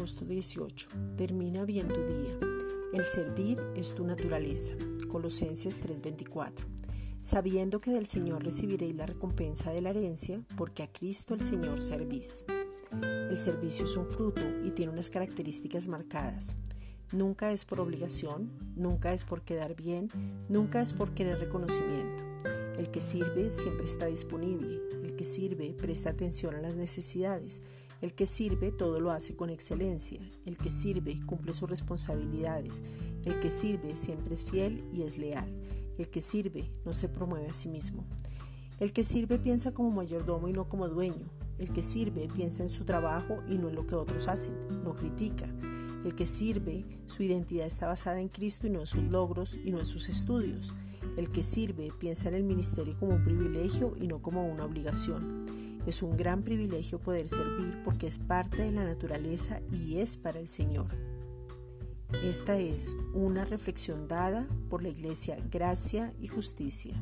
18. Termina bien tu día. El servir es tu naturaleza. Colosenses 3:24. Sabiendo que del Señor recibiréis la recompensa de la herencia, porque a Cristo el Señor servís. El servicio es un fruto y tiene unas características marcadas. Nunca es por obligación, nunca es por quedar bien, nunca es por querer reconocimiento. El que sirve siempre está disponible, el que sirve presta atención a las necesidades, el que sirve todo lo hace con excelencia, el que sirve cumple sus responsabilidades, el que sirve siempre es fiel y es leal, el que sirve no se promueve a sí mismo. El que sirve piensa como mayordomo y no como dueño, el que sirve piensa en su trabajo y no en lo que otros hacen, no critica. El que sirve, su identidad está basada en Cristo y no en sus logros y no en sus estudios. El que sirve piensa en el ministerio como un privilegio y no como una obligación. Es un gran privilegio poder servir porque es parte de la naturaleza y es para el Señor. Esta es una reflexión dada por la Iglesia Gracia y Justicia.